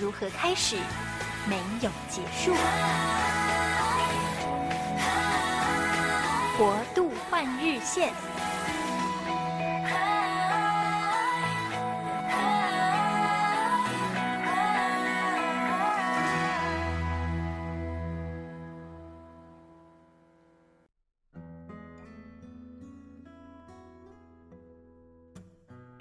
如何开始，没有结束。国度换日线。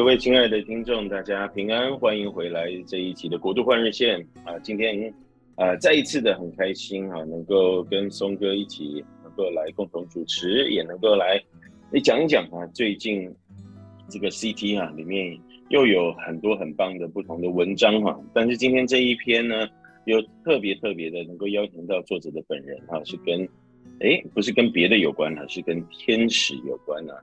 各位亲爱的听众，大家平安，欢迎回来这一期的国度换日线啊！今天啊，再一次的很开心啊，能够跟松哥一起能够来共同主持，也能够来你讲一讲啊，最近这个 CT 啊里面又有很多很棒的不同的文章哈、但是今天这一篇呢，又特别特别的能够邀请到作者的本人哈、啊，是跟哎不是跟别的有关啊，是跟天使有关啊。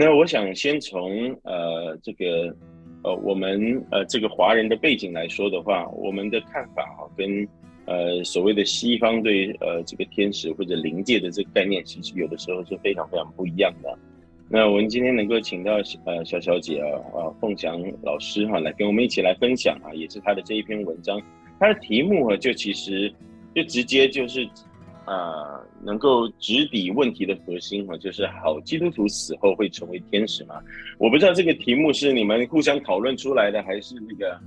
那我想先从呃这个呃我们呃这个华人的背景来说的话，我们的看法哈跟呃所谓的西方对呃这个天使或者灵界的这个概念，其实有的时候是非常非常不一样的。那我们今天能够请到呃小小姐啊啊凤翔老师哈来跟我们一起来分享啊，也是她的这一篇文章，她的题目啊就其实就直接就是。啊、能够直抵问题的核心哈，就是好基督徒死后会成为天使吗？我不知道这个题目是你们互相讨论出来的，还是那个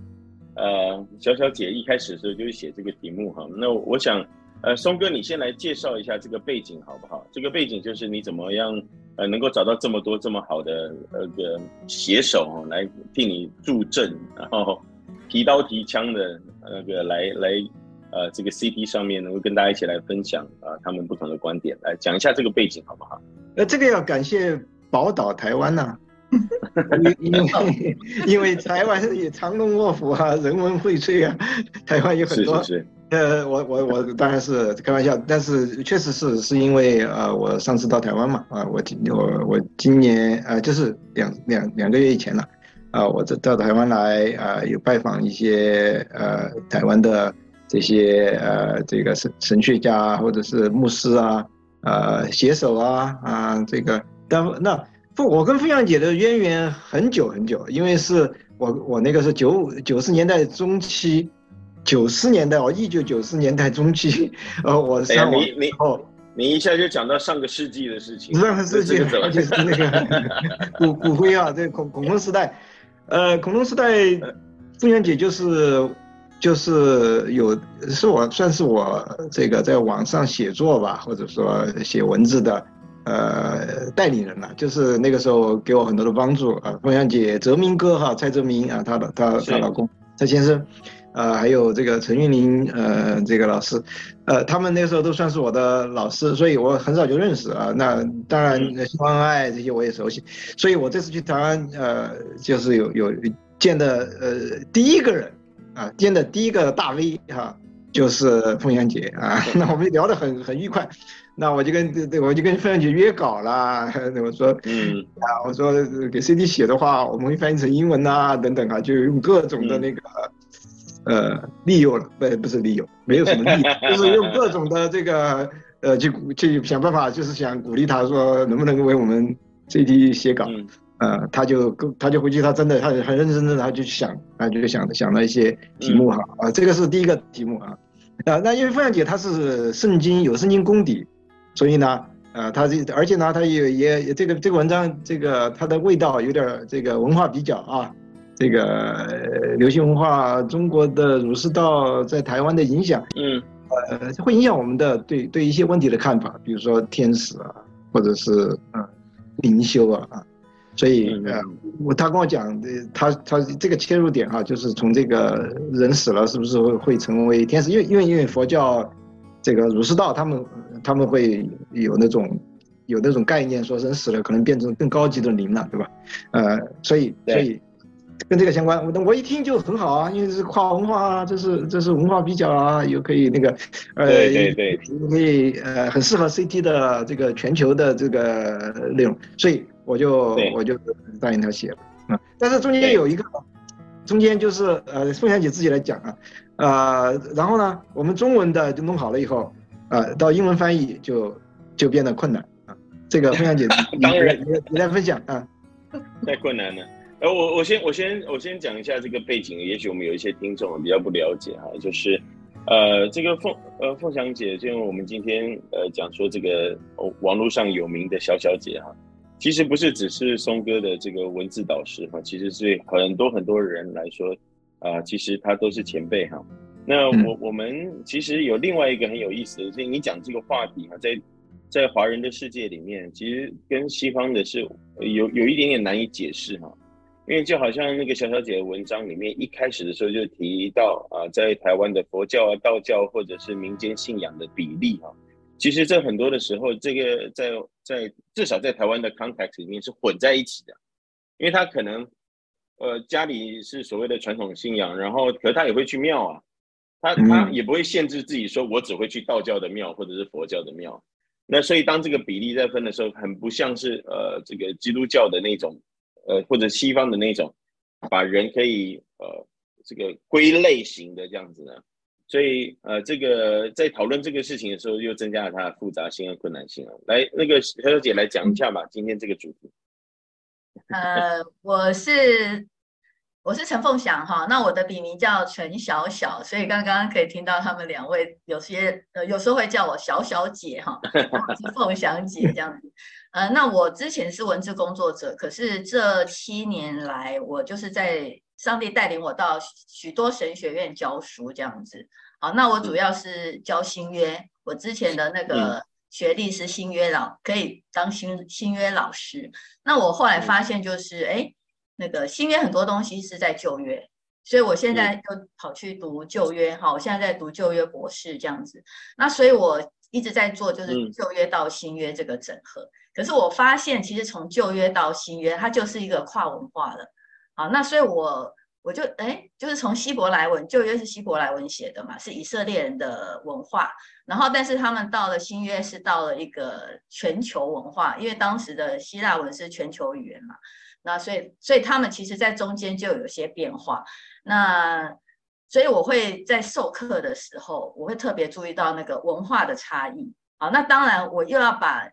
呃小小姐一开始的时候就是写这个题目哈。那我想，呃，松哥你先来介绍一下这个背景好不好？这个背景就是你怎么样呃能够找到这么多这么好的那个写手来替你助阵，然后提刀提枪的那个来来。来呃，这个 CD 上面能够跟大家一起来分享啊、呃，他们不同的观点，来讲一下这个背景好不好？那，这个要感谢宝岛台湾呐、啊，因为 因为台湾也藏龙卧虎啊，人文荟萃啊，台湾有很多。是是是。呃，我我我当然是开玩笑，但是确实是是因为呃，我上次到台湾嘛，啊，我今我我今年呃，就是两两两个月以前了，啊，我这到台湾来啊，有拜访一些呃台湾的。这些呃，这个神神学家或者是牧师啊，呃，写手啊，啊，这个，但那我跟凤阳姐的渊源很久很久，因为是我我那个是九五九十年代中期，九十年代哦，一九九十年代中期，呃，我上网你哦，你一下就讲到上个世纪的事情，上个世纪，而且 是那个骨骨灰啊，这个恐恐龙时代，呃，恐龙时代，凤阳姐就是。就是有是我算是我这个在网上写作吧，或者说写文字的，呃，代理人了。就是那个时候给我很多的帮助啊，凤翔姐、泽明哥哈，蔡泽明啊，他的他他老公蔡先生，呃，还有这个陈韵玲呃，这个老师，呃，他们那个时候都算是我的老师，所以我很早就认识啊。那当然，新欢爱这些我也熟悉，所以我这次去台湾，呃，就是有有见的呃第一个人。啊，见的第一个大 V 哈，就是凤翔姐啊，那我们聊得很很愉快，那我就跟对对，我就跟凤翔姐约稿了，我说，嗯，啊，我说给 CD 写的话，我们会翻译成英文啊，等等啊，就用各种的那个，呃，利诱了，不不是利诱，没有什么利，就是用各种的这个，呃，去去想办法，就是想鼓励他说，能不能为我们 CD 写稿。嗯呃，他就他就回去，他真的，他很认真的，他就想，他就想想了一些题目哈，啊、嗯，这个是第一个题目啊，啊，那因为凤阳姐她是圣经有圣经功底，所以呢，呃，她这而且呢，她也也这个这个文章这个它的味道有点这个文化比较啊，这个流行文化中国的儒释道在台湾的影响，嗯，呃，会影响我们的对对一些问题的看法，比如说天使啊，或者是嗯灵修啊啊。所以，呃，我他跟我讲，他他这个切入点哈，就是从这个人死了是不是会会成为天使？因为因为因为佛教这个儒释道，他们他们会有那种有那种概念，说人死了可能变成更高级的灵了，对吧？呃，所以所以跟这个相关。我我一听就很好啊，因为是跨文化啊，这是这是文化比较啊，又可以那个，呃，对对对，可以呃很适合 CT 的这个全球的这个内容，所以我就我就答应他写了啊。但是中间有一个，中间就是呃凤翔姐自己来讲啊，呃，然后呢，我们中文的就弄好了以后，呃，到英文翻译就就变得困难啊。这个 凤翔姐，当然你你来分享啊。太困难了。呃，我我先我先我先讲一下这个背景，也许我们有一些听众比较不了解哈，就是，呃，这个凤呃凤翔姐，就我们今天呃讲说这个网络上有名的小小姐哈，其实不是只是松哥的这个文字导师哈，其实是很多很多人来说，啊、呃，其实他都是前辈哈。那我我们其实有另外一个很有意思的，就是你讲这个话题哈，在在华人的世界里面，其实跟西方的是有有一点点难以解释哈。因为就好像那个小小姐的文章里面一开始的时候就提到啊，在台湾的佛教啊、道教或者是民间信仰的比例哈，其实这很多的时候，这个在在至少在台湾的 context 里面是混在一起的，因为他可能呃家里是所谓的传统信仰，然后可是他也会去庙啊，他他也不会限制自己说我只会去道教的庙或者是佛教的庙，那所以当这个比例在分的时候，很不像是呃这个基督教的那种。呃，或者西方的那种，把人可以呃这个归类型的这样子呢，所以呃这个在讨论这个事情的时候，又增加了它的复杂性和困难性啊。来，那个小小姐来讲一下吧，今天这个主题。呃，我是。我是陈凤翔哈，那我的笔名叫陈小小，所以刚刚可以听到他们两位有些呃有时候会叫我小小姐哈，是凤翔姐这样子。呃，那我之前是文字工作者，可是这七年来我就是在上帝带领我到许多神学院教书这样子。好，那我主要是教新约，我之前的那个学历是新约老，可以当新新约老师。那我后来发现就是哎。那个新约很多东西是在旧约，所以我现在就跑去读旧约，好，我现在在读旧约博士这样子。那所以我一直在做就是旧约到新约这个整合。可是我发现其实从旧约到新约，它就是一个跨文化了。好，那所以我我就哎，就是从希伯来文，旧约是希伯来文写的嘛，是以色列人的文化。然后但是他们到了新约是到了一个全球文化，因为当时的希腊文是全球语言嘛。那所以，所以他们其实，在中间就有些变化。那所以，我会在授课的时候，我会特别注意到那个文化的差异。好，那当然，我又要把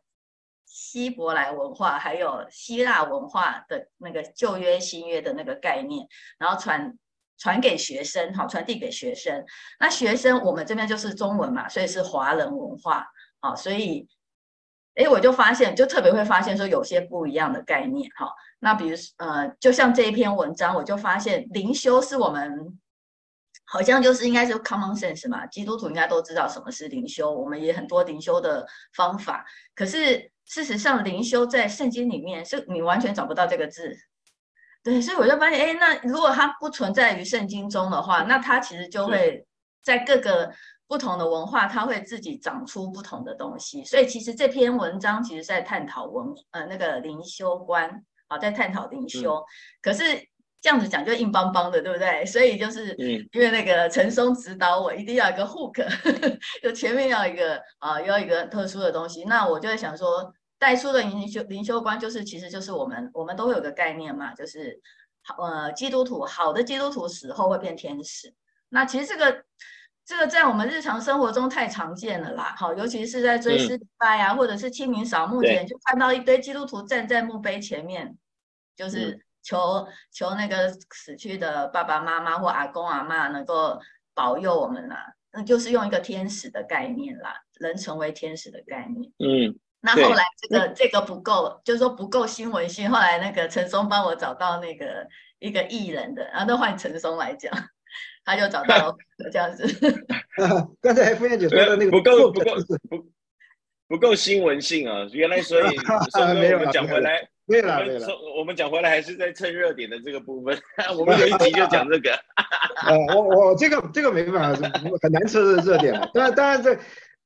希伯来文化还有希腊文化的那个旧约、新约的那个概念，然后传传给学生，好，传递给学生。那学生，我们这边就是中文嘛，所以是华人文化。好，所以。哎，我就发现，就特别会发现说有些不一样的概念哈。那比如呃，就像这一篇文章，我就发现灵修是我们好像就是应该是 common sense 嘛，基督徒应该都知道什么是灵修，我们也很多灵修的方法。可是事实上，灵修在圣经里面是你完全找不到这个字。对，所以我就发现，哎，那如果它不存在于圣经中的话，那它其实就会在各个。不同的文化，它会自己长出不同的东西，所以其实这篇文章其实在探讨文呃那个灵修观啊，在探讨灵修。嗯、可是这样子讲就硬邦邦的，对不对？所以就是因为那个陈松指导我，一定要一个 hook，就前面要一个啊，要一个很特殊的东西。那我就在想说，带出的灵修灵修观，就是其实就是我们我们都会有个概念嘛，就是呃基督徒好的基督徒死后会变天使。那其实这个。这个在我们日常生活中太常见了啦，好，尤其是在追思礼拜啊，嗯、或者是清明扫墓前，就看到一堆基督徒站在墓碑前面，就是求、嗯、求那个死去的爸爸妈妈或阿公阿嬷能够保佑我们啦，那就是用一个天使的概念啦，人成为天使的概念。嗯，那后来这个、嗯、这个不够，就是说不够新闻性，后来那个陈松帮我找到那个一个艺人的，然后都换陈松来讲。他就找到这样子。刚才傅燕姐说的那个不够不够不不够新闻性啊！原来所以 没有讲回来，对了对了，我们讲回来还是在蹭热点的这个部分。我们有一集就讲这个。呃，我我这个这个没办法，很难蹭热点。当然当然这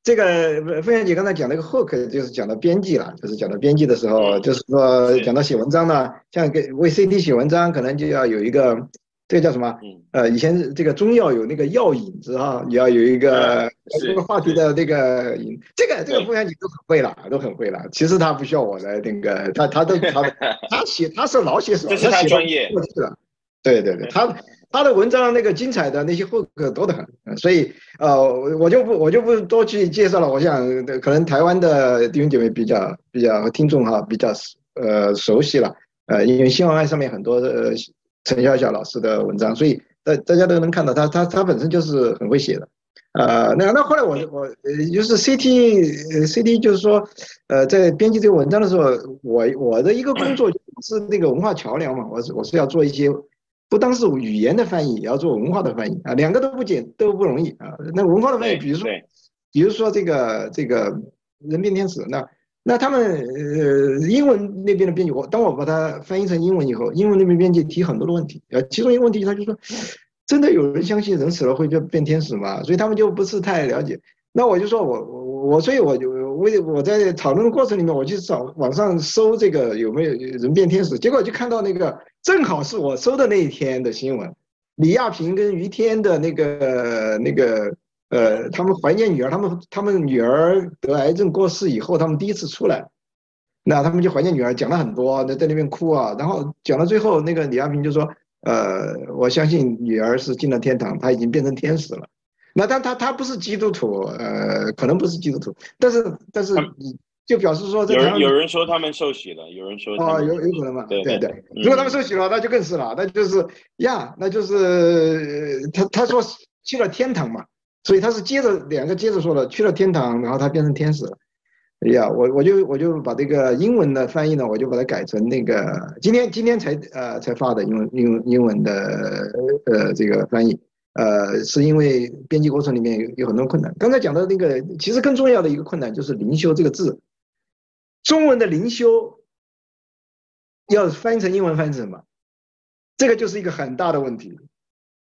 这个凤仙姐刚才讲那个 hook 就是讲到编辑了，就是讲到编辑的时候，就是说讲到写文章呢，像给为 CD 写文章，可能就要有一个这个叫什么？呃，以前这个中药有那个药引子哈，你要有一个这个话题的那个引，这个这个凤仙姐都很会了，都很会了。其实他不需要我来那个，他他都他他写他是老写手，这是他专业。对对对，他。他的文章那个精彩的那些 hook 多得很，所以呃，我就不我就不多去介绍了。我想可能台湾的弟兄姐妹比较比较听众哈比较呃熟悉了，呃，因为新闻案上面很多的陈小小老师的文章，所以大大家都能看到他他他本身就是很会写的，呃，那那后来我我呃就是 CT CT 就是说呃在编辑这个文章的时候，我我的一个工作是那个文化桥梁嘛，我是我是要做一些。不单是语言的翻译，也要做文化的翻译啊，两个都不简都不容易啊。那文化的翻译，比如说，比如说这个这个人变天使，那那他们呃英文那边的编辑，我当我把它翻译成英文以后，英文那边编辑提很多的问题，呃，其中一个问题他就说，真的有人相信人死了会变变天使吗？所以他们就不是太了解。那我就说我我我，所以我就为我在讨论的过程里面，我去找网上搜这个有没有人变天使，结果就看到那个。正好是我收的那一天的新闻，李亚平跟于天的那个那个呃，他们怀念女儿，他们他们女儿得癌症过世以后，他们第一次出来，那他们就怀念女儿，讲了很多，在在那边哭啊，然后讲到最后，那个李亚平就说，呃，我相信女儿是进了天堂，她已经变成天使了。那但他他不是基督徒，呃，可能不是基督徒，但是但是你。就表示说，这有有人说他们受洗了，有人说啊，有有可能嘛？对对对，如果他们受洗了，那就更是了，那就是呀，那就是他他说去了天堂嘛，所以他是接着两个接着说的，去了天堂，然后他变成天使了。哎呀，我我就我就把这个英文的翻译呢，我就把它改成那个今天今天才呃才发的英文英文英文的呃这个翻译，呃是因为编辑过程里面有有很多困难。刚才讲的那个，其实更重要的一个困难就是“灵修”这个字。中文的灵修要翻译成英文翻译成什么？这个就是一个很大的问题。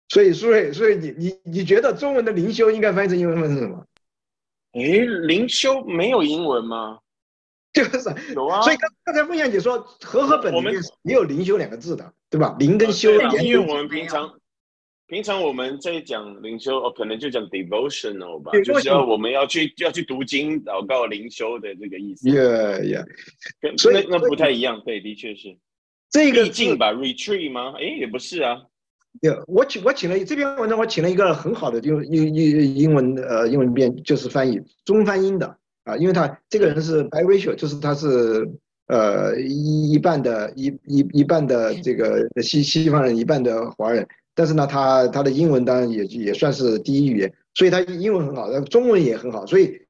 所以，所以，所以你你你觉得中文的灵修应该翻译成英文翻译成什么？哎，灵修没有英文吗？就是有啊。所以刚刚才凤仙姐说和合本里面也有灵修两个字的，对吧？灵跟修，因为我们平常。平常我们在讲灵修哦，可能就讲 devotional 吧，就是要我们要去要去读经、祷告、灵修的这个意思。Yeah, yeah。跟所以那那不太一样，对，的确是。这个意境吧，retreat 吗？哎，也不是啊。Yeah, 我请我请了这篇文章，我请了一个很好的英英英英文呃英文编，就是翻译中翻英的啊，因为他这个人是 biracial，就是他是呃一一半的一一一半的这个西西方人，一半的华人。但是呢，他他的英文当然也也算是第一语言，所以他英文很好，中文也很好，所以，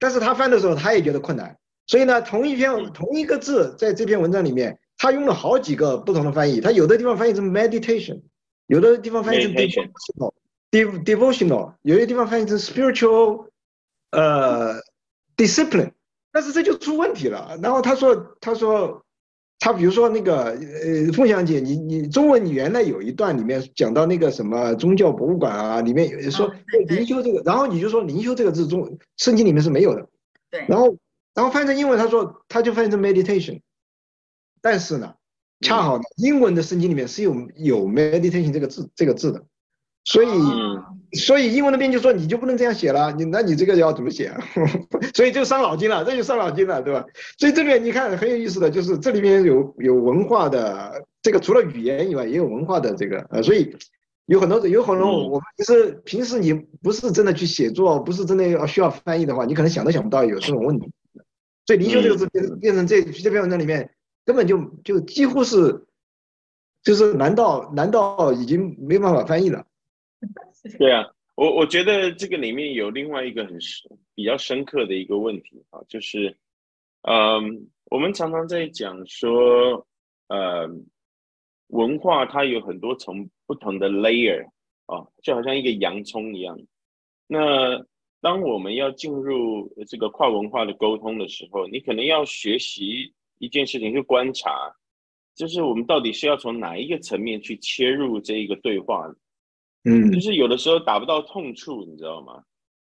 但是他翻的时候他也觉得困难，所以呢，同一篇同一个字在这篇文章里面，他用了好几个不同的翻译，他有的地方翻译成 meditation，有的地方翻译成 devotional，devotional，有些地方翻译成 spiritual，呃，discipline，但是这就出问题了。然后他说他说。他比如说那个呃，凤香姐，你你中文你原来有一段里面讲到那个什么宗教博物馆啊，里面有说灵修这个，然后你就说灵修这个字中圣经里面是没有的，对，然后然后翻译成英文，他说他就翻译成 meditation，但是呢，恰好呢英文的圣经里面是有有 meditation 这个字这个字的，所以。所以英文那边就说，你就不能这样写了，你那你这个要怎么写啊？所以就伤脑筋了，这就伤脑筋了，对吧？所以这边你看很有意思的就是这里面有有文化的这个，除了语言以外，也有文化的这个呃，所以有很多有很多我们其实平时你不是真的去写作，不是真的要需要翻译的话，你可能想都想不到有这种问题。所以灵修这个字变变成这这篇文章里面根本就就几乎是就是难道难道已经没办法翻译了？对啊，我我觉得这个里面有另外一个很、比较深刻的一个问题啊，就是，嗯，我们常常在讲说，呃，文化它有很多层不同的 layer 啊，就好像一个洋葱一样。那当我们要进入这个跨文化的沟通的时候，你可能要学习一件事情，去观察，就是我们到底是要从哪一个层面去切入这一个对话。嗯，就是有的时候打不到痛处，你知道吗？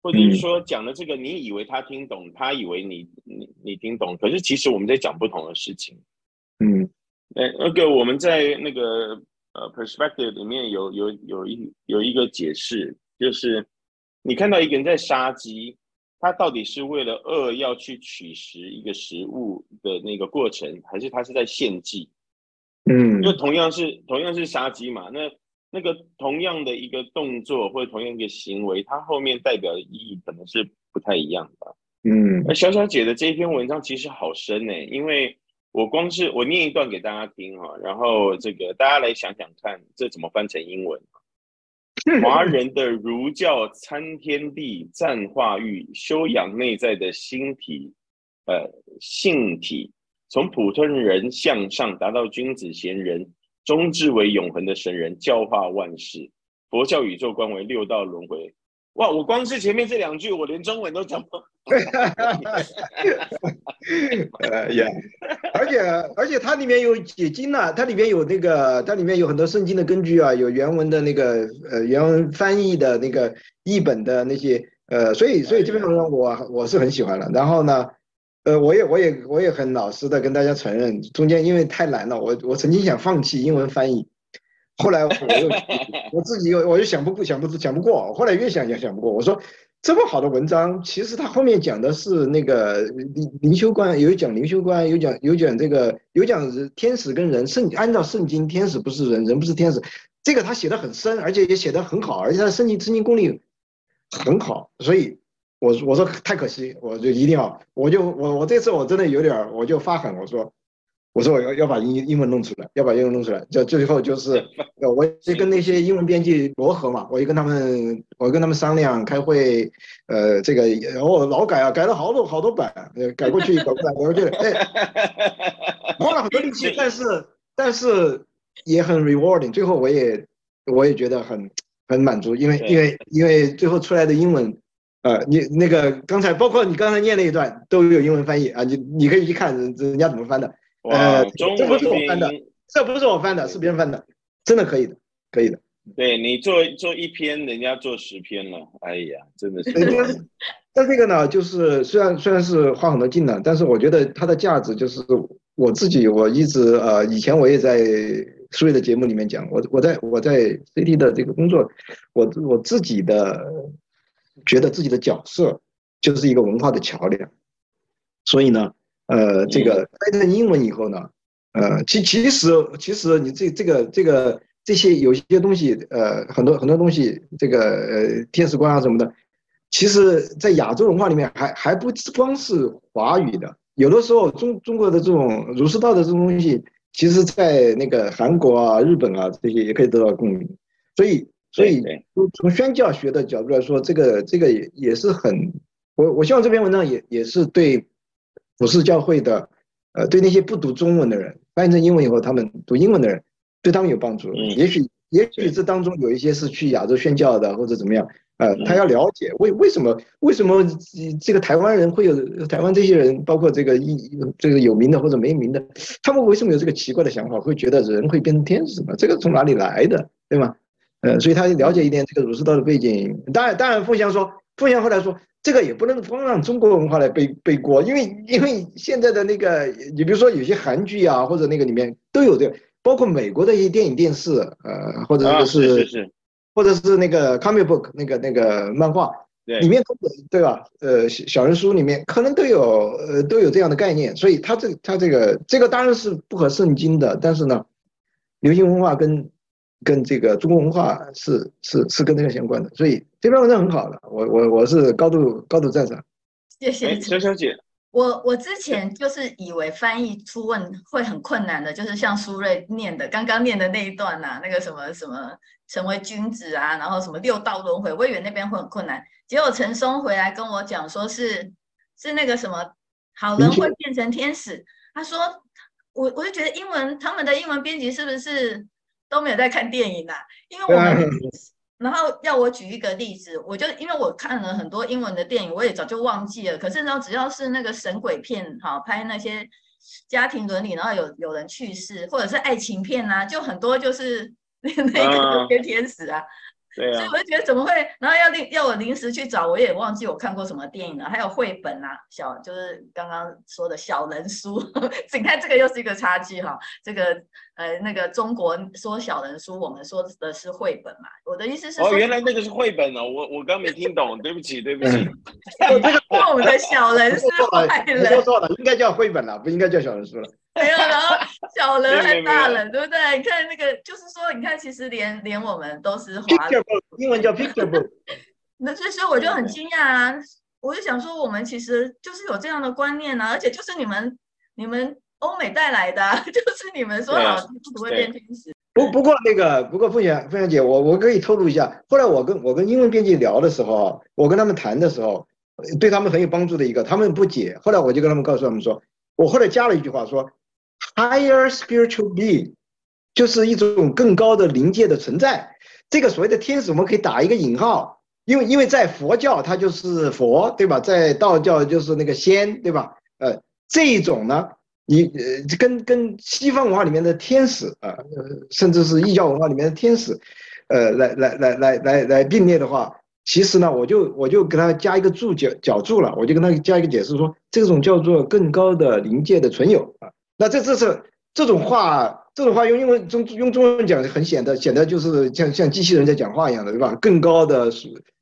或者是说讲的这个，你以为他听懂，他以为你你你听懂，可是其实我们在讲不同的事情。嗯，呃，那个我们在那个呃 perspective 里面有有有一有一个解释，就是你看到一个人在杀鸡，他到底是为了饿要去取食一个食物的那个过程，还是他是在献祭？嗯，就同样是同样是杀鸡嘛，那那个同样的一个动作或者同样一个行为，它后面代表的意义可能是不太一样的。嗯，而小小姐的这一篇文章其实好深呢，因为我光是我念一段给大家听哈，然后这个大家来想想看，这怎么翻成英文？华 人的儒教参天地、赞化育、修养内在的心体，呃，性体，从普通人向上达到君子贤人，终至为永恒的神人，教化万世。佛教宇宙观为六道轮回。哇，我光是前面这两句，我连中文都讲不。呃 呀，而且而且它里面有解经呐、啊，它里面有那个，它里面有很多圣经的根据啊，有原文的那个呃原文翻译的那个译本的那些呃，所以所以这篇文章我我是很喜欢了。然后呢，呃，我也我也我也很老实的跟大家承认，中间因为太难了，我我曾经想放弃英文翻译。后来我又我自己又我又想不想不想不过，后来越想越想不过。我说这么好的文章，其实他后面讲的是那个灵灵修观，有讲灵修观，有讲有讲这个有讲天使跟人圣按照圣经，天使不是人，人不是天使。这个他写的很深，而且也写的很好，而且他的圣经圣经功力很好。所以我我说太可惜，我就一定要，我就我我这次我真的有点，我就发狠，我说。我说我要要把英英文弄出来，要把英文弄出来。就最后就是，我就跟那些英文编辑磨合嘛，我就跟他们，我跟他们商量开会，呃，这个然后老改啊，改了好多好多版，改过去改过来改过去，哎，花了很多力气，但是但是也很 rewarding。最后我也我也觉得很很满足，因为因为因为最后出来的英文，呃，你那个刚才包括你刚才念那一段都有英文翻译啊，你你可以去看人人家怎么翻的。呃，这不是我翻的，这不是我翻的，是别人翻的，真的可以的，可以的。对，你做做一篇，人家做十篇了，哎呀，真的是。但这个呢，就是虽然虽然是花很多劲呢，但是我觉得它的价值就是我自己，我一直呃，以前我也在苏瑞的节目里面讲，我我在我在 CT 的这个工作，我我自己的觉得自己的角色就是一个文化的桥梁，所以呢。呃，这个翻译成英文以后呢，呃，其其实其实你这这个这个这些有些东西，呃，很多很多东西，这个呃天使观啊什么的，其实在亚洲文化里面还还不光是华语的，有的时候中中国的这种儒释道的这种东西，其实在那个韩国啊、日本啊这些也可以得到共鸣。所以所以从从宣教学的角度来说，这个这个也也是很，我我希望这篇文章也也是对。普世教会的，呃，对那些不读中文的人，翻译成英文以后，他们读英文的人，对他们有帮助。也许，也许这当中有一些是去亚洲宣教的，或者怎么样，呃，他要了解为为什么为什么这个台湾人会有台湾这些人，包括这个一这个有名的或者没名的，他们为什么有这个奇怪的想法，会觉得人会变成天使呢？这个从哪里来的，对吗？呃，所以他了解一点这个儒释道的背景。当然，当然，凤翔说，凤翔后来说。这个也不能光让中国文化来背背锅，因为因为现在的那个，你比如说有些韩剧啊，或者那个里面都有这个，包括美国的一些电影电视，呃，或者那个是，是是是，或者是那个 comic book 那个那个漫画，对，里面都有对吧？呃，小人书里面可能都有呃都有这样的概念，所以他这他这个这个当然是不合圣经的，但是呢，流行文化跟。跟这个中国文化是是是跟这个相关的，所以这篇文章很好的，我我我是高度高度赞赏。谢谢小小姐。我我之前就是以为翻译出问会很困难的，就是像苏瑞念的刚刚念的那一段呐、啊，那个什么什么成为君子啊，然后什么六道轮回，我以为那边会很困难。结果陈松回来跟我讲，说是是那个什么好人会变成天使。他说我我就觉得英文他们的英文编辑是不是？都没有在看电影啊，因为我们，然后要我举一个例子，我就因为我看了很多英文的电影，我也早就忘记了。可是呢，只要是那个神鬼片，哈，拍那些家庭伦理，然后有有人去世，或者是爱情片啊，就很多就是那个变天使啊。对啊，所以我就觉得怎么会，然后要临要我临时去找，我也忘记我看过什么电影了。还有绘本啊，小就是刚刚说的小人书，你看这个又是一个差距哈。这个呃那个中国说小人书，我们说的是绘本嘛。我的意思是，哦，原来那个是绘本哦，我我刚没听懂，对不起对不起。这个我们的小人是坏人，说错了，应该叫绘本了，不应该叫小人书了。没有，然后小人和大人，对不对？你看那个，就是说，你看，其实连连我们都是华人，英文叫 picture book。那所以说我就很惊讶啊！我就想说，我们其实就是有这样的观念啊，而且就是你们你们欧美带来的，就是你们说好不会变天使。不不过那个，不过凤翔凤翔姐，我我可以透露一下，后来我跟我跟英文编辑聊的时候，我跟他们谈的时候，对他们很有帮助的一个，他们不解，后来我就跟他们告诉他们说，我后来加了一句话说。Higher spiritual being，就是一种更高的灵界的存在。这个所谓的天使，我们可以打一个引号，因为因为在佛教它就是佛，对吧？在道教就是那个仙，对吧？呃，这一种呢，你呃跟跟西方文化里面的天使啊，呃，甚至是异教文化里面的天使，呃，来来来来来来并列的话，其实呢，我就我就给他加一个注脚脚注了，我就跟他加一个解释说，这种叫做更高的灵界的存有啊。那这这是这种话，这种话用英文中用中文讲很显得显得就是像像机器人在讲话一样的，对吧？更高的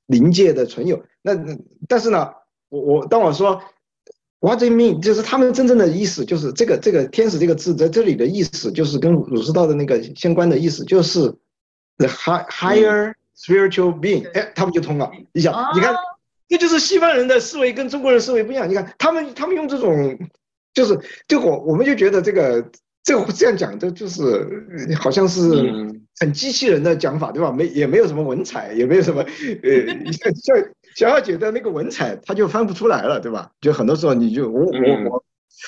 灵界的存有。那但是呢，我我当我说 What do you mean，就是他们真正的意思，就是这个这个天使这个字在这里的意思，就是跟儒释道的那个相关的意思，就是 the high higher spiritual being。哎，他们就通了。你想，你看，这就是西方人的思维跟中国人思维不一样。你看，他们他们用这种。就是，就我我们就觉得这个这个这样讲的，就是好像是很机器人的讲法，对吧？没也没有什么文采，也没有什么呃，像像小小姐的那个文采，他就翻不出来了，对吧？就很多时候你就我我我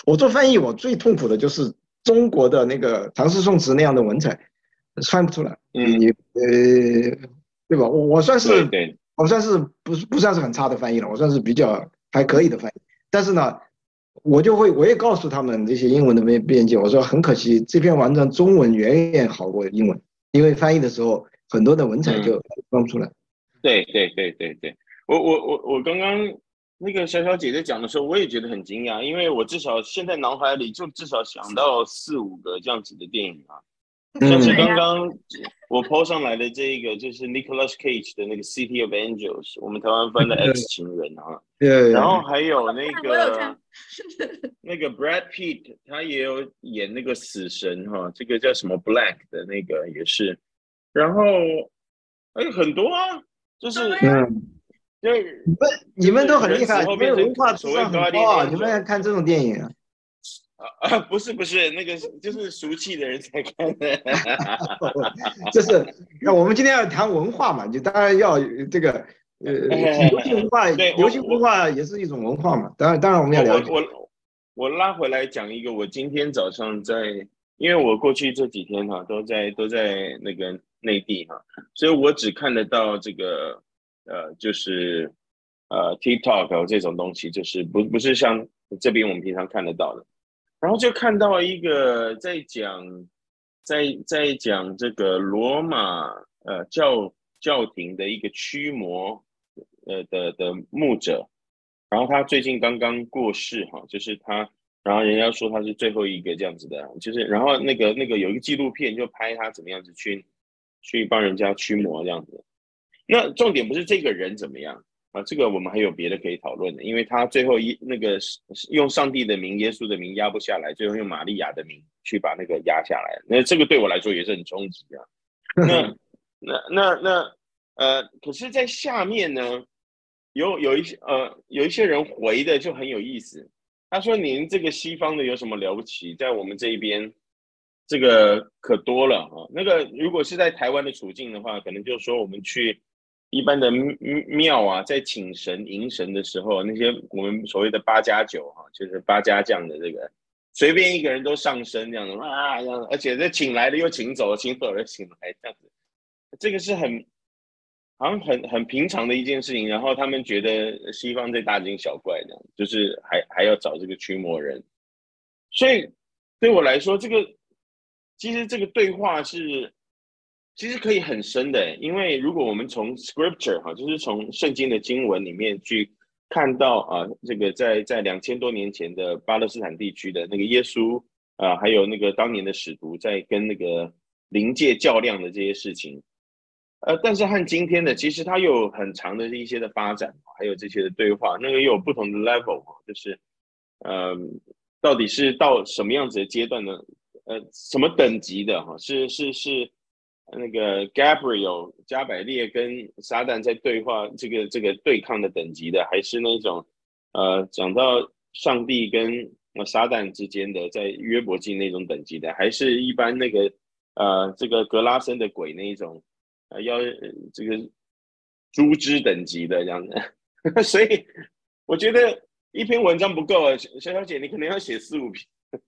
我做翻译，我最痛苦的就是中国的那个唐诗宋词那样的文采翻不出来。嗯，你呃，对吧？我我算是我算是不不算是很差的翻译了，我算是比较还可以的翻译，但是呢。我就会，我也告诉他们这些英文的编编辑，我说很可惜，这篇文章中文远远好过英文，因为翻译的时候很多的文采就翻不出来。嗯、对对对对对，我我我我刚刚那个小小姐姐讲的时候，我也觉得很惊讶，因为我至少现在脑海里就至少想到四五个这样子的电影啊。像是刚刚我 po 上来的这一个，就是 Nicolas Cage 的那个 City of Angels，我们台湾翻的 X 情人啊。对。然后还有那个 那个 Brad Pitt，他也有演那个死神哈，这个叫什么 Black 的那个也是。然后还有很多啊，就是嗯，对，你们你们都很厉害，你们文化素养很高啊，你们爱看这种电影啊。啊，不是不是，那个就是俗气的人才看的，就是那我们今天要谈文化嘛，就当然要这个呃 流行文化，流行文化也是一种文化嘛，当然当然我们要了解。我我，我拉回来讲一个，我今天早上在，因为我过去这几天哈、啊、都在都在那个内地哈、啊，所以我只看得到这个呃就是呃 TikTok 这种东西，就是不不是像这边我们平常看得到的。然后就看到一个在讲，在在讲这个罗马呃教教廷的一个驱魔呃的的牧者，然后他最近刚刚过世哈，就是他，然后人家说他是最后一个这样子的，就是然后那个那个有一个纪录片就拍他怎么样子去去帮人家驱魔这样子，那重点不是这个人怎么样。啊，这个我们还有别的可以讨论的，因为他最后一那个用上帝的名、耶稣的名压不下来，最后用玛利亚的名去把那个压下来，那这个对我来说也是很冲击啊。那那那那呃，可是，在下面呢，有有一些呃，有一些人回的就很有意思。他说：“您这个西方的有什么了不起？在我们这一边，这个可多了啊。那个如果是在台湾的处境的话，可能就是说我们去。”一般的庙啊，在请神迎神的时候，那些我们所谓的八加九哈，就是八家将的这个，随便一个人都上身这样子啊，这样，而且这请来了又请走，请走了请来这样子，这个是很好像很很平常的一件事情。然后他们觉得西方在大惊小怪这样，就是还还要找这个驱魔人，所以对我来说，这个其实这个对话是。其实可以很深的，因为如果我们从 Scripture 哈，就是从圣经的经文里面去看到啊，这个在在两千多年前的巴勒斯坦地区的那个耶稣啊，还有那个当年的使徒在跟那个灵界较量的这些事情，呃，但是和今天的其实它有很长的一些的发展，还有这些的对话，那个又有不同的 level，就是呃，到底是到什么样子的阶段呢？呃，什么等级的哈？是是是。那个 Gabriel 加百列跟撒旦在对话，这个这个对抗的等级的，还是那种呃讲到上帝跟撒旦之间的在约伯记那种等级的，还是一般那个呃这个格拉森的鬼那一种呃要这个猪只等级的这样的，所以我觉得一篇文章不够啊，小小姐你可能要写四五篇。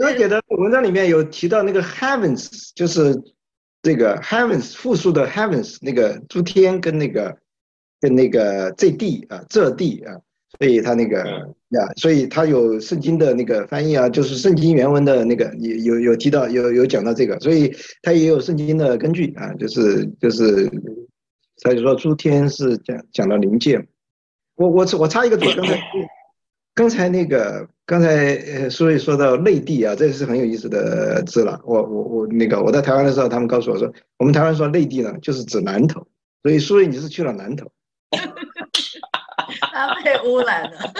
小姐的文章里面有提到那个 heavens，就是这个 heavens 复数的 heavens，那个诸天跟那个跟那个这地啊，这地啊，所以他那个呀，所以他有圣经的那个翻译啊，就是圣经原文的那个有有有提到有有讲到这个，所以他也有圣经的根据啊，就是就是他就说诸天是讲讲到灵界，我我我插一个嘴，刚才刚才那个。刚才呃，书睿说到内地啊，这是很有意思的字了。我我我那个我在台湾的时候，他们告诉我说，我们台湾说内地呢，就是指南头。所以苏瑞你是去了南头，他被污染了。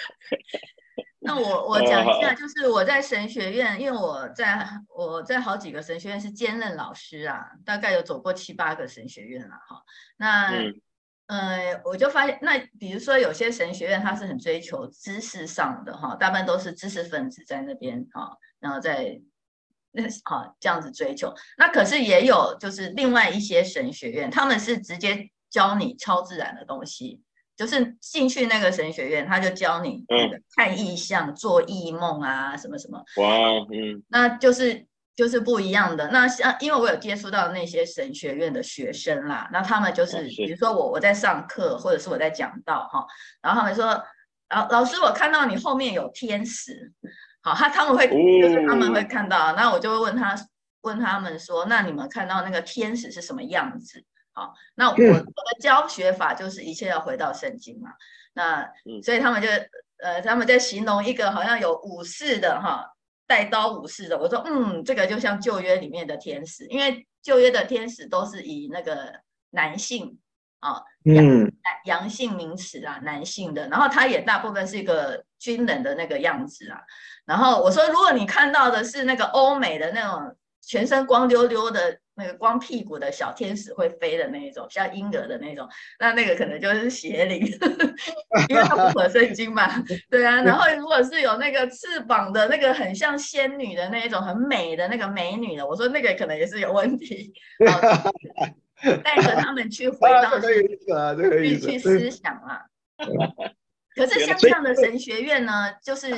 那我我讲一下，就是我在神学院，因为我在我在好几个神学院是兼任老师啊，大概有走过七八个神学院了哈。那。嗯呃，我就发现，那比如说有些神学院，它是很追求知识上的哈，大部分都是知识分子在那边哈，然后在那好这样子追求。那可是也有就是另外一些神学院，他们是直接教你超自然的东西，就是进去那个神学院，他就教你看异象、做异梦啊，什么什么。哇，嗯，那就是。就是不一样的。那像，因为我有接触到那些神学院的学生啦，那他们就是，比如说我我在上课，或者是我在讲道哈，然后他们说，老老师，我看到你后面有天使，好，他他们会就是他们会看到，那我就会问他问他们说，那你们看到那个天使是什么样子？好，那我我的教学法就是一切要回到圣经嘛，那所以他们就呃他们在形容一个好像有武士的哈。带刀武士的，我说，嗯，这个就像旧约里面的天使，因为旧约的天使都是以那个男性啊，阳阳性名词啊，男性的，然后他也大部分是一个军人的那个样子啊。然后我说，如果你看到的是那个欧美的那种全身光溜溜的。那个光屁股的小天使会飞的那一种，像婴儿的那种，那那个可能就是邪灵，因为它不合圣经嘛。对啊，然后如果是有那个翅膀的那个很像仙女的那一种，很美的那个美女的，我说那个可能也是有问题。带着他们去回到去去思想啊。可是像这样的神学院呢，就是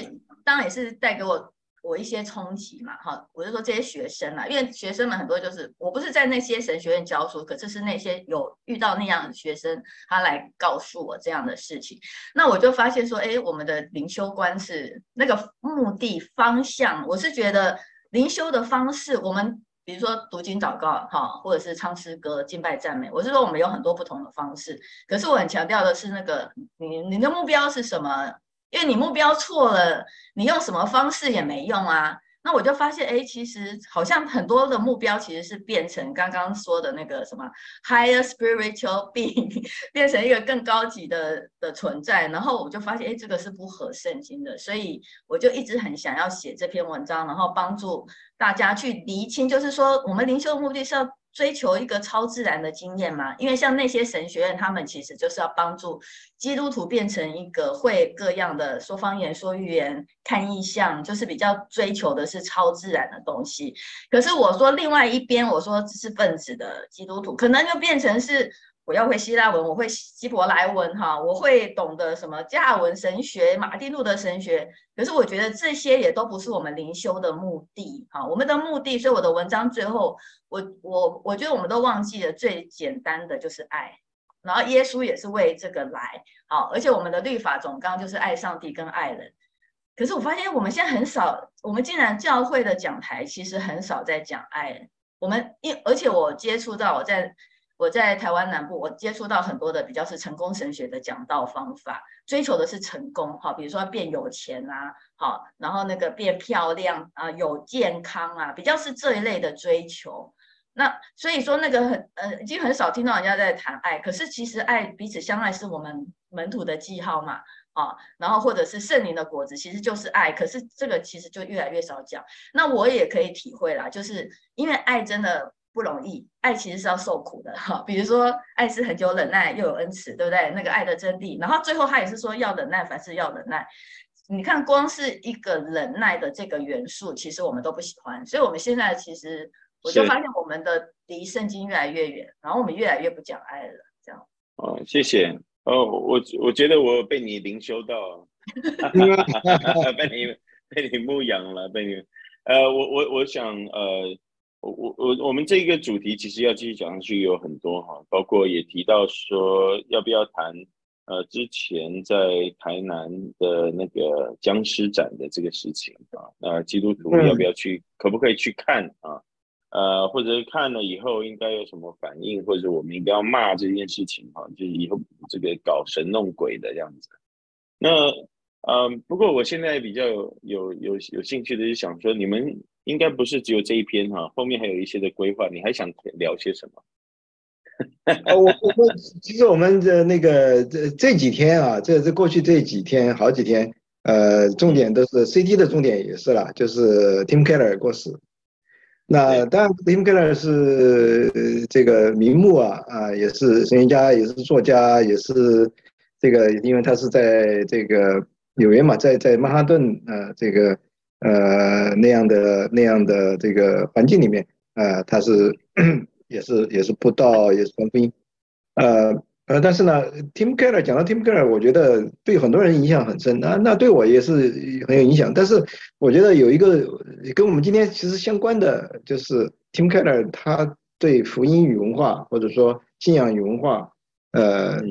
当然也是带给我。我一些冲击嘛，哈，我就说这些学生嘛，因为学生们很多就是，我不是在那些神学院教书，可是是那些有遇到那样的学生，他来告诉我这样的事情，那我就发现说，哎，我们的灵修观是那个目的方向，我是觉得灵修的方式，我们比如说读经祷告，哈，或者是唱诗歌、敬拜赞美，我是说我们有很多不同的方式，可是我很强调的是那个，你你的目标是什么？因为你目标错了，你用什么方式也没用啊。那我就发现，哎，其实好像很多的目标其实是变成刚刚说的那个什么 higher spiritual being，变成一个更高级的的存在。然后我就发现，哎，这个是不合圣经的。所以我就一直很想要写这篇文章，然后帮助大家去厘清，就是说我们灵修的目的是要。追求一个超自然的经验嘛？因为像那些神学院，他们其实就是要帮助基督徒变成一个会各样的说方言、说预言、看意象，就是比较追求的是超自然的东西。可是我说另外一边，我说知识分子的基督徒，可能就变成是。我要会希腊文，我会希伯来文，哈，我会懂得什么加尔文神学、马丁路德神学。可是我觉得这些也都不是我们灵修的目的，哈，我们的目的。所以我的文章最后，我我我觉得我们都忘记了最简单的就是爱，然后耶稣也是为这个来，好，而且我们的律法总纲就是爱上帝跟爱人。可是我发现我们现在很少，我们竟然教会的讲台其实很少在讲爱人。我们因而且我接触到我在我在台湾南部，我接触到很多的比较是成功神学的讲道方法，追求的是成功，好，比如说变有钱啊，好，然后那个变漂亮啊，有健康啊，比较是这一类的追求。那所以说那个很呃，已经很少听到人家在谈爱，可是其实爱彼此相爱是我们门徒的记号嘛。啊，然后或者是圣灵的果子，其实就是爱。可是这个其实就越来越少讲。那我也可以体会啦，就是因为爱真的不容易，爱其实是要受苦的哈。比如说，爱是很久忍耐，又有恩慈，对不对？那个爱的真谛。然后最后他也是说要忍耐，凡事要忍耐。你看，光是一个忍耐的这个元素，其实我们都不喜欢。所以我们现在其实我就发现，我们的离圣经越来越远，然后我们越来越不讲爱了。这样。哦，谢谢。哦，我我觉得我被你灵修到，被你被你牧养了，被你，呃，我我我想，呃，我我我我们这个主题其实要继续讲下去有很多哈，包括也提到说要不要谈，呃，之前在台南的那个僵尸展的这个事情啊，那基督徒要不要去，可不可以去看啊？呃，或者看了以后应该有什么反应，或者我们应该要骂这件事情哈，就是以后这个搞神弄鬼的这样子。那，嗯、呃，不过我现在比较有有有有兴趣的是想说，你们应该不是只有这一篇哈，后面还有一些的规划，你还想聊些什么？呃，我我们其实我们的那个这这几天啊，这这过去这几天好几天，呃，重点都是 CD 的重点也是了，就是 Tim Keller 过世。那当然，Tim Keller 是这个名目啊啊，也是神学家，也是作家，也是这个，因为他是在这个纽约嘛，在在曼哈顿呃这个呃那样的那样的这个环境里面呃，他是也是也是不到，也是传福音，呃。呃，但是呢，Tim Keller 讲到 Tim Keller，我觉得对很多人影响很深，那那对我也是很有影响。但是我觉得有一个跟我们今天其实相关的，就是 Tim Keller 他对福音与文化或者说信仰与文化，呃，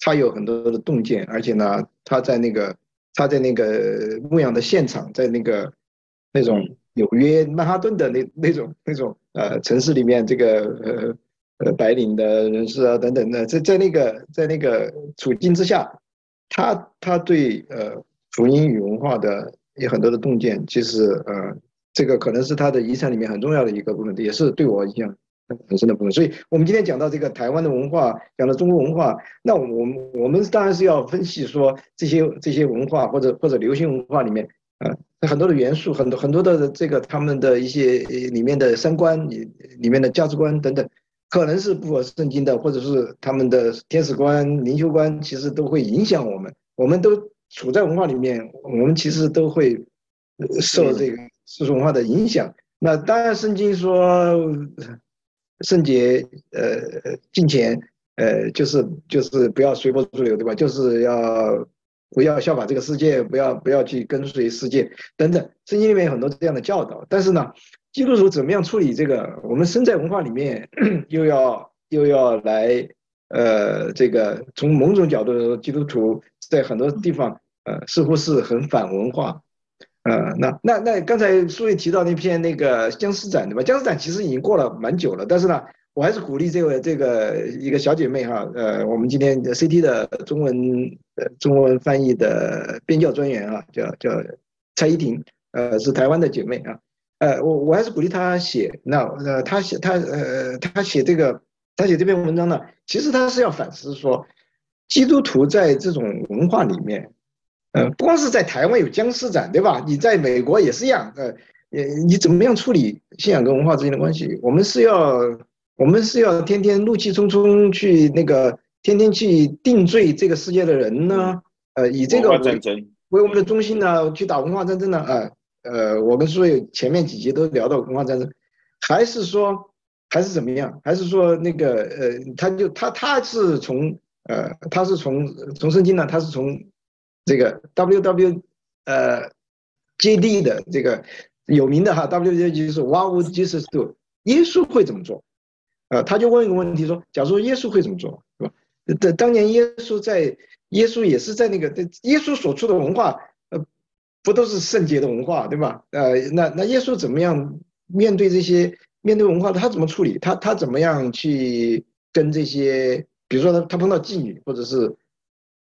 他有很多的洞见，而且呢，他在那个他在那个牧羊的现场，在那个那种纽约曼哈顿的那那种那种呃城市里面，这个呃。呃，白领的人士啊，等等的，在在那个在那个处境之下，他他对呃福音与文化的有很多的洞见，其实呃这个可能是他的遗产里面很重要的一个部分，也是对我影响很深的部分。所以，我们今天讲到这个台湾的文化，讲到中国文化，那我们我们当然是要分析说这些这些文化或者或者流行文化里面啊、很多的元素，很多很多的这个他们的一些里面的三观里里面的价值观等等。可能是不合圣经的，或者是他们的天使观、灵修观，其实都会影响我们。我们都处在文化里面，我们其实都会受这个世俗文化的影响。那当然，圣经说圣洁、呃金钱，呃就是就是不要随波逐流，对吧？就是要不要效法这个世界，不要不要去跟随世界等等。圣经里面有很多这样的教导，但是呢。基督徒怎么样处理这个？我们身在文化里面，又要又要来，呃，这个从某种角度来说，基督徒在很多地方，呃，似乎是很反文化，呃，那那那刚才书也提到那篇那个僵尸展对吧？僵尸展其实已经过了蛮久了，但是呢，我还是鼓励这位这个一个小姐妹哈，呃，我们今天 CT 的中文呃中文翻译的编教专员啊，叫叫蔡依婷，呃，是台湾的姐妹啊。呃，我我还是鼓励她写。那呃，她写她呃，她写这个，她写这篇文章呢，其实她是要反思说，基督徒在这种文化里面，呃，不光是在台湾有僵尸展，对吧？你在美国也是一样。呃，你你怎么样处理信仰跟文化之间的关系？我们是要我们是要天天怒气冲冲去那个天天去定罪这个世界的人呢？呃，以这个为为我们的中心呢，去打文化战争呢？呃。呃，我跟书友前面几集都聊到文化战争，还是说还是怎么样？还是说那个呃，他就他他是从呃他是从从圣经呢，他是从这个 W W 呃 J D 的这个有名的哈 W J 就是 What would Jesus do？耶稣会怎么做？呃，他就问一个问题说，假如说耶稣会怎么做，是吧？当当年耶稣在耶稣也是在那个耶稣所处的文化。呃不都是圣洁的文化，对吧？呃，那那耶稣怎么样面对这些面对文化？他怎么处理？他他怎么样去跟这些，比如说他他碰到妓女或者是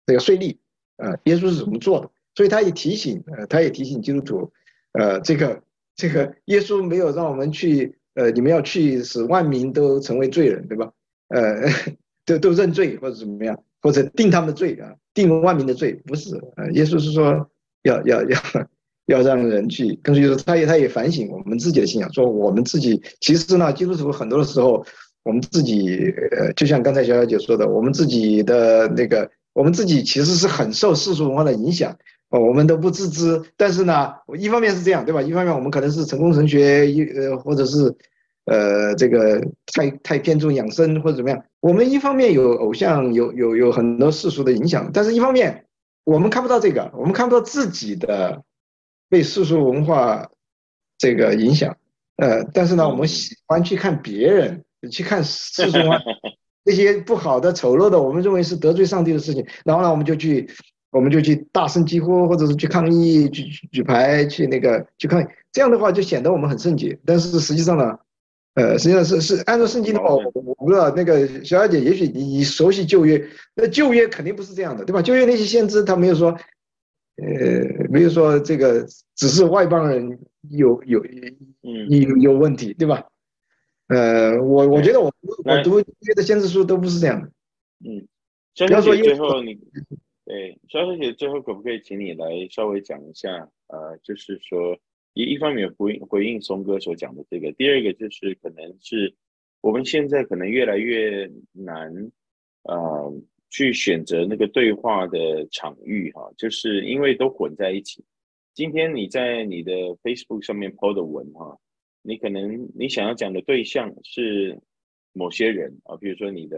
这个税吏，呃，耶稣是怎么做的？所以他也提醒，呃，他也提醒基督徒，呃，这个这个耶稣没有让我们去，呃，你们要去使万民都成为罪人，对吧？呃，都都认罪或者怎么样，或者定他们的罪啊，定万民的罪，不是，呃，耶稣是说要要要 要让人去，跟随说他也他也反省我们自己的信仰，说我们自己其实呢，基督徒很多的时候，我们自己，呃，就像刚才小小姐说的，我们自己的那个，我们自己其实是很受世俗文化的影响。我们都不自知，但是呢，一方面是这样，对吧？一方面我们可能是成功神学，一呃，或者是，呃，这个太太偏重养生或者怎么样。我们一方面有偶像，有有有很多世俗的影响，但是一方面我们看不到这个，我们看不到自己的被世俗文化这个影响，呃，但是呢，我们喜欢去看别人，去看世俗文化那些不好的、丑陋的，我们认为是得罪上帝的事情，然后呢，我们就去。我们就去大声疾呼，或者是去抗议，去举牌，去那个去抗议。这样的话就显得我们很圣洁。但是实际上呢，呃，实际上是是按照圣经的话，我我不知道那个小雅姐，也许你你熟悉旧约，那旧约肯定不是这样的，对吧？旧约那些先知他没有说，呃，没有说这个只是外邦人有有嗯有有问题，对吧？呃，我我觉得我我读旧约的先知书都不是这样的。嗯，不要说最后你。对，肖小姐，最后可不可以请你来稍微讲一下？呃，就是说，一一方面回应回应松哥所讲的这个，第二个就是可能是我们现在可能越来越难，呃，去选择那个对话的场域哈，就是因为都混在一起。今天你在你的 Facebook 上面 po 的文哈，你可能你想要讲的对象是某些人啊，比如说你的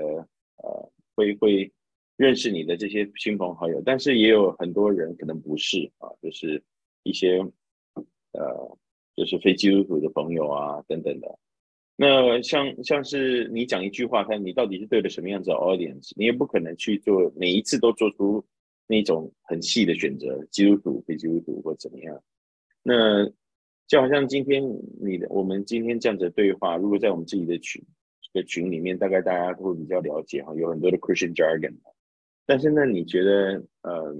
呃，会会。认识你的这些亲朋好友，但是也有很多人可能不是啊，就是一些呃，就是非基督徒的朋友啊等等的。那像像是你讲一句话，看你到底是对了什么样子的 audience，你也不可能去做每一次都做出那种很细的选择，基督徒、非基督徒或怎么样。那就好像今天你的我们今天这样子的对话，如果在我们自己的群这个群里面，大概大家都会比较了解哈，有很多的 Christian jargon。但是呢，你觉得呃，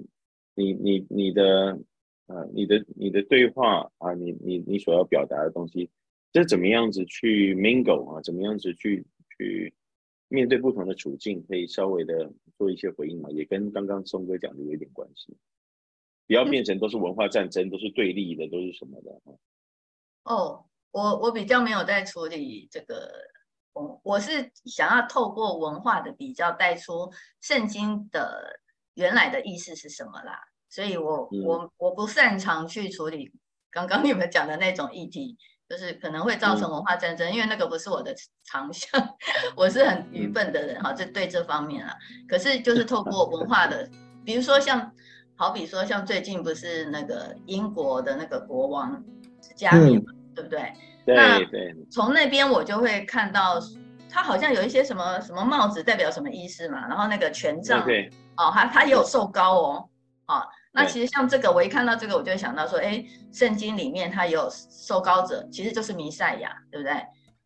你你你的呃，你的你的对话啊，你你你所要表达的东西，这怎么样子去 mingle 啊？怎么样子去去面对不同的处境，可以稍微的做一些回应嘛？也跟刚刚松哥讲的有一点关系，不要变成都是文化战争，都是对立的，都是什么的啊？哦，我我比较没有在处理这个。我我是想要透过文化的比较带出圣经的原来的意思是什么啦，所以我我我不擅长去处理刚刚你们讲的那种议题，就是可能会造成文化战争，因为那个不是我的长项，我是很愚笨的人哈，这对这方面啊，可是就是透过 文化的，比如说像好比说像最近不是那个英国的那个国王加冕嘛，对不对？那从那边我就会看到，他好像有一些什么什么帽子代表什么意思嘛，然后那个权杖.哦，他他也有受高哦，啊、哦，那其实像这个，我一看到这个，我就会想到说，哎，圣经里面他有受膏者，其实就是弥赛亚，对不对？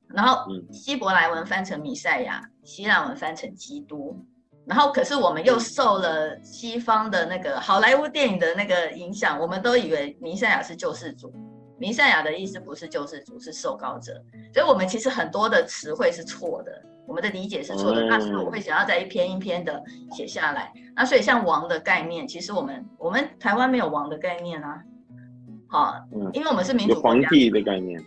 然后希伯来文翻成弥赛亚，希腊文翻成基督，然后可是我们又受了西方的那个好莱坞电影的那个影响，我们都以为弥赛亚是救世主。弥赛亚的意思不是救世主，是受膏者，所以我们其实很多的词汇是错的，我们的理解是错的。那时候我会想要再一篇一篇的写下来。那所以像王的概念，其实我们我们台湾没有王的概念啊，好，因为我们是民主皇帝的概念，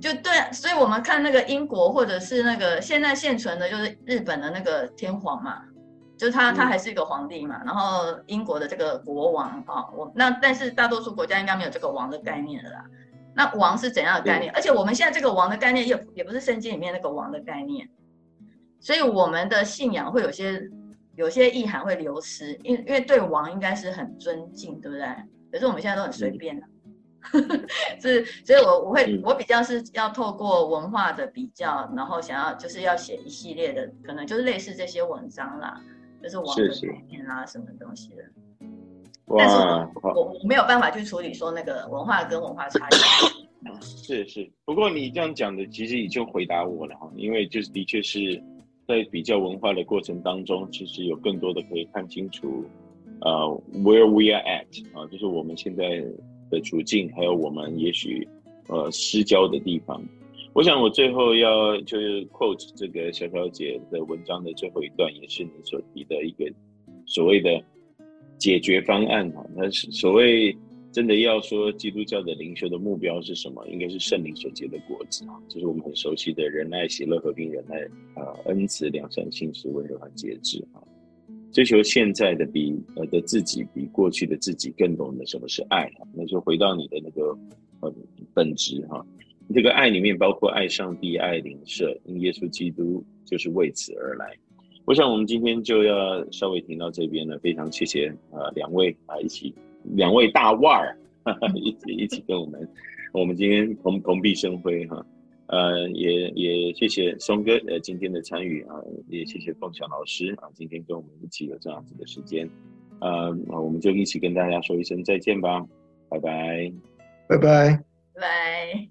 就对，所以我们看那个英国或者是那个现在现存的，就是日本的那个天皇嘛，就是他他还是一个皇帝嘛，然后英国的这个国王啊，我那但是大多数国家应该没有这个王的概念了啦。那王是怎样的概念？而且我们现在这个王的概念也也不是圣经里面那个王的概念，所以我们的信仰会有些有些意涵会流失，因因为对王应该是很尊敬，对不对？可是我们现在都很随便的，是，所以我我会我比较是要透过文化的比较，然后想要就是要写一系列的，可能就是类似这些文章啦，就是王的概念啦什么东西的。但是我我我没有办法去处理说那个文化跟文化差异。是是，不过你这样讲的其实已经回答我了哈，因为就是的确是在比较文化的过程当中，其实有更多的可以看清楚，呃，where we are at 啊，就是我们现在的处境，还有我们也许呃失焦的地方。我想我最后要就是 quote 这个小小姐的文章的最后一段，也是你所提的一个所谓的解决方案哈，那是所谓。真的要说基督教的灵修的目标是什么？应该是圣灵所结的果子啊，就是我们很熟悉的仁爱、喜乐、和平、忍耐啊、恩慈、良善、信实、温柔和节制啊。追求现在的比呃的自己比过去的自己更懂得什么是爱啊，那就回到你的那个呃本质哈、这个爱里面包括爱上帝、爱邻舍，因耶稣基督就是为此而来。我想我们今天就要稍微停到这边了，非常谢谢啊两位啊一起。两位大腕儿 一起一起跟我们，我们今天同同璧生辉哈，呃，也也谢谢松哥呃今天的参与啊，也谢谢凤翔老师啊，今天跟我们一起有这样子的时间，呃，我们就一起跟大家说一声再见吧，拜拜，拜拜，拜。